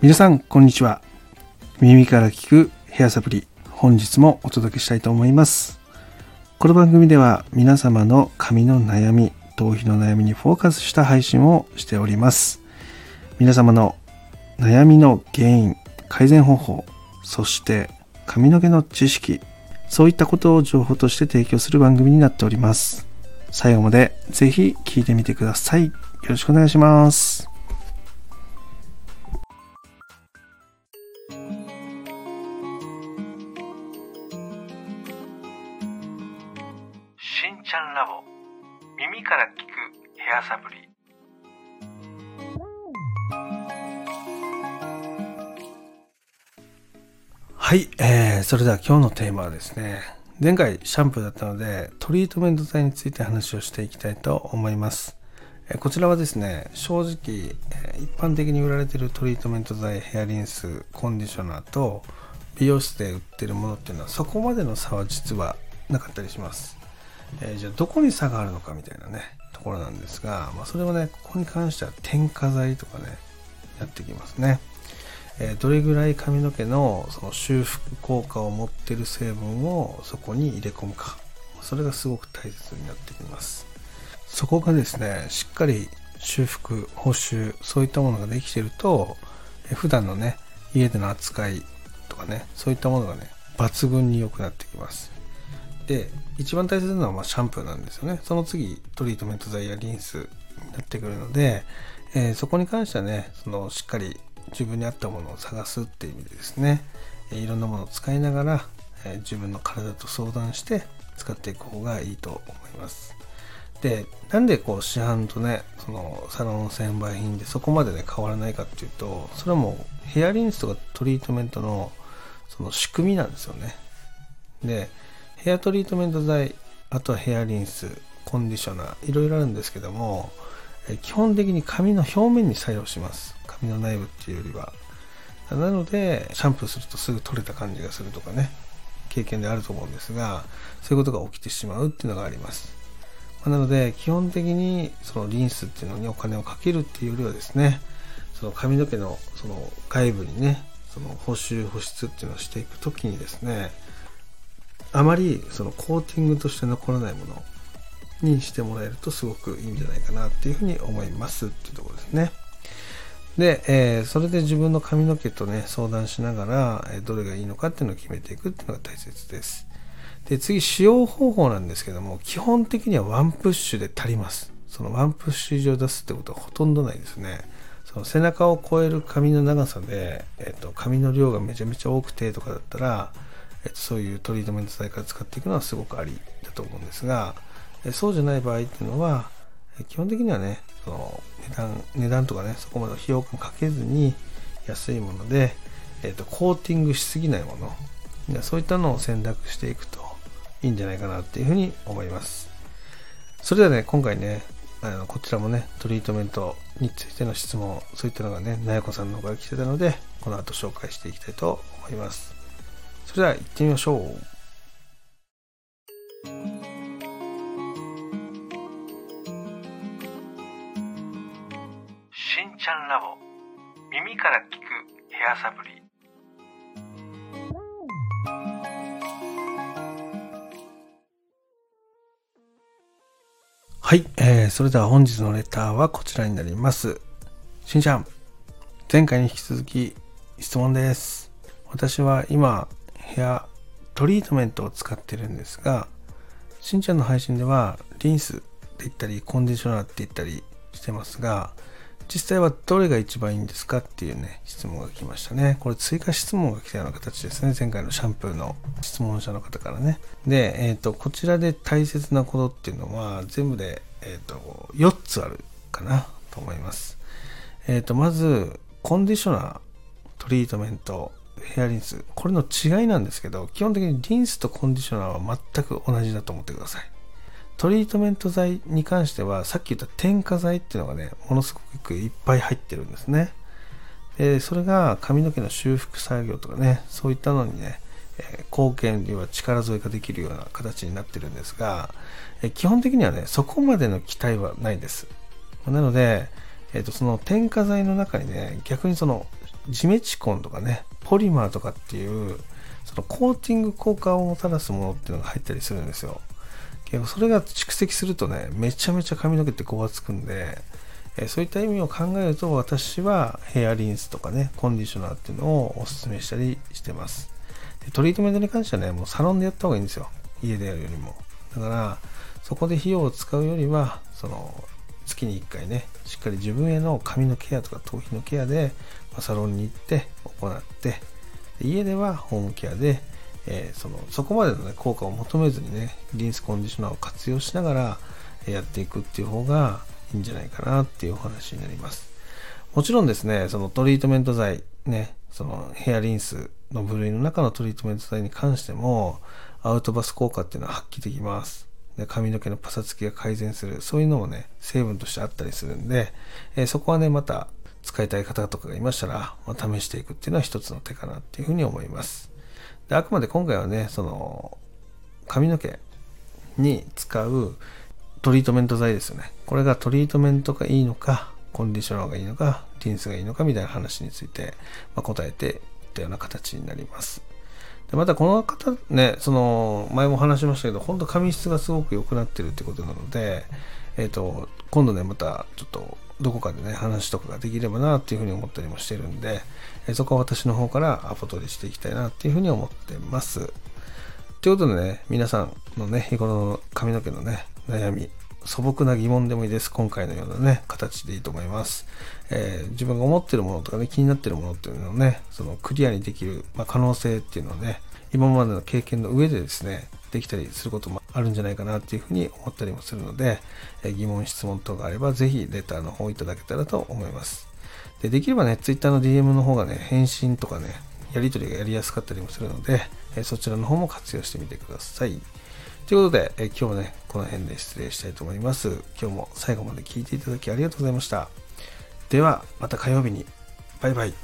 皆さんこんにちは。耳から聞くヘアサプリ本日もお届けしたいと思います。この番組では皆様の髪の悩み頭皮の悩みにフォーカスした配信をしております。皆様の悩みの原因改善方法そして髪の毛の知識そういったことを情報として提供する番組になっております。最後までぜひ聞いてみてください。よろしくお願いします。しんちゃんラボ。耳から聞くヘアサプリ。はい、えー、それでは今日のテーマはですね前回シャンプーだったのでトリートメント剤について話をしていきたいと思います。こちらはですね正直一般的に売られているトリートメント剤ヘアリンスコンディショナーと美容室で売ってるものっていうのはそこまでの差は実はなかったりします、えーじゃあどこに差があるのかみたいなねところなんですが、まあ、それをねここに関しては添加剤とかねやってきますね。えーどれぐらい髪の毛のその修復効果を持ってる成分をそこに入れ込むか。それがすごく大切になってきます。そこがですねしっかり修復補修そういったものができてるとえー普段のね家での扱いとかねそういったものがね抜群に良くなってきます。で一番大切なのはまシャンプーなんですよね。その次トリートメント剤やリンスになってくるので、えーそこに関してはねそのしっかり自分に合ったものを探すっていう意味でですね、えーいろんなものを使いながら、えー自分の体と相談して使っていく方がいいと思います。でなんでこう市販とねそのサロン専売品でそこまでね変わらないかっていうとそれはもうヘアリンスとかトリートメントのその仕組みなんですよね。でヘアトリートメント剤あとはヘアリンスコンディショナーいろいろあるんですけども基本的に髪の表面に作用します。髪の内部っていうよりは。なのでシャンプーするとすぐ取れた感じがするとかね経験であると思うんですがそういうことが起きてしまうっていうのがあります。なので基本的にそのリンスっていうのにお金をかけるっていうよりはですねその髪の毛のその外部にねその補修保湿っていうのをしていくときにですねあまりそのコーティングとして残らないものにしてもらえるとすごくいいんじゃないかなっていうふうに思いますっていうところですね。で、えーそれで自分の髪の毛とね相談しながら、えーどれがいいのかっていうのを決めていくっていうのが大切です。で次使用方法なんですけども基本的にはワンプッシュで足ります。そのワンプッシュ以上出すってことはほとんどないですね。その背中を越える髪の長さで、えっと髪の量がめちゃめちゃ多くてとかだったら、えっとそういうトリートメント剤から使っていくのはすごくありだと思うんですが、えそうじゃない場合っていうのはえ基本的にはねその値段値段とかねそこまで費用感かけずに安いもので、えっとコーティングしすぎないものそういったのを選択していくといいんじゃないかなっていうふうに思います。それではね今回ねあのこちらもねトリートメントについての質問そういったのがねなやこさんの方から来てたのでこの後紹介していきたいと思います。それでは行ってみましょうしんちゃんラボ耳から聞くヘアサプリはい、えー、それでは本日のレターはこちらになります。しんちゃん、前回に引き続き質問です。私は今、ヘアトリートメントを使ってるんですが、しんちゃんの配信ではリンスって言ったり、コンディショナーって言ったりしてますが、実際はどれが一番いいんですかっていうね、質問が来ましたね。これ追加質問が来たような形ですね。前回のシャンプーの質問者の方からね。で、えっ、と、こちらで大切なことっていうのは、全部で、えっ、と、4つあるかなと思います。えっ、と、まず、コンディショナー、トリートメント、ヘアリンス。これの違いなんですけど、基本的にリンスとコンディショナーは全く同じだと思ってください。トリートメント剤に関しては、さっき言った添加剤っていうのがね、ものすごくいっぱい入ってるんですね。で、それが髪の毛の修復作業とかね、そういったのにね、えー貢献要は力添えができるような形になってるんですが、え基本的にはね、そこまでの期待はないです。なので、えっ、と、その添加剤の中にね、逆にそのジメチコンとかね、ポリマーとかっていう、そのコーティング効果をもたらすものっていうのが入ったりするんですよ。結構それが蓄積するとね、めちゃめちゃ髪の毛ってごわつくんで、えそういった意味を考えると私はヘアリンスとかね、コンディショナーっていうのをお勧めしたりしてます。でトリートメントに関してはね、もうサロンでやった方がいいんですよ。家でやるよりも。だから、そこで費用を使うよりは、その、月に1回ね、しっかり自分への髪のケアとか頭皮のケアで、まサロンに行って行って家ではホームケアで、えー、そのそこまでの、ね、効果を求めずにねリンスコンディショナーを活用しながらやっていくっていう方がいいんじゃないかなっていうお話になります。もちろんですねそのトリートメント剤ねそのヘアリンスの部類の中のトリートメント剤に関してもアウトバス効果っていうのは発揮できます。で髪の毛のパサつきが改善するそういうのもね成分としてあったりするんで、えー、そこはねまた使いたい方とかがいましたら、まあ、試していくっていうのは一つの手かなっていうふうに思います。であくまで今回はね、その髪の毛に使うトリートメント剤ですよね。これがトリートメントがいいのか、コンディショナーがいいのか、リンスがいいのかみたいな話について、まあ、答えていったような形になります。でまたこの方ね、その前も話しましたけど、本当髪質がすごく良くなってるってことなので、えっ、ー、と、今度ね、またちょっとどこかでね、話とかができればなっていうふうに思ったりもしてるんで、えそこは私の方からアポ取りしていきたいなっていうふうに思ってます。ということでね、皆さんのね、日頃の髪の毛のね、悩み、素朴な疑問でもいいです。今回のようなね、形でいいと思います。えー、自分が思ってるものとかね、気になってるものっていうのをね、そのクリアにできる、まあ、可能性っていうのをね、今までの経験の上でですね、できたりすることもあるんじゃないかなっていうふうに思ったりもするので、え疑問、質問等があれば、ぜひレターの方いただけたらと思います。でできればね、Twitter の DM の方がね、返信とかね、やり取りがやりやすかったりもするので、えそちらの方も活用してみてください。ということで、え今日もね、この辺で失礼したいと思います。今日も最後まで聞いていただきありがとうございました。では、また火曜日に。バイバイ。し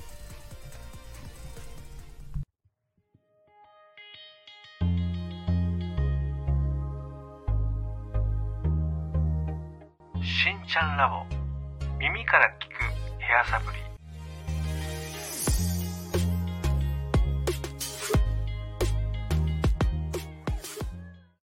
んちゃんラボ耳から聞くヘアサプリ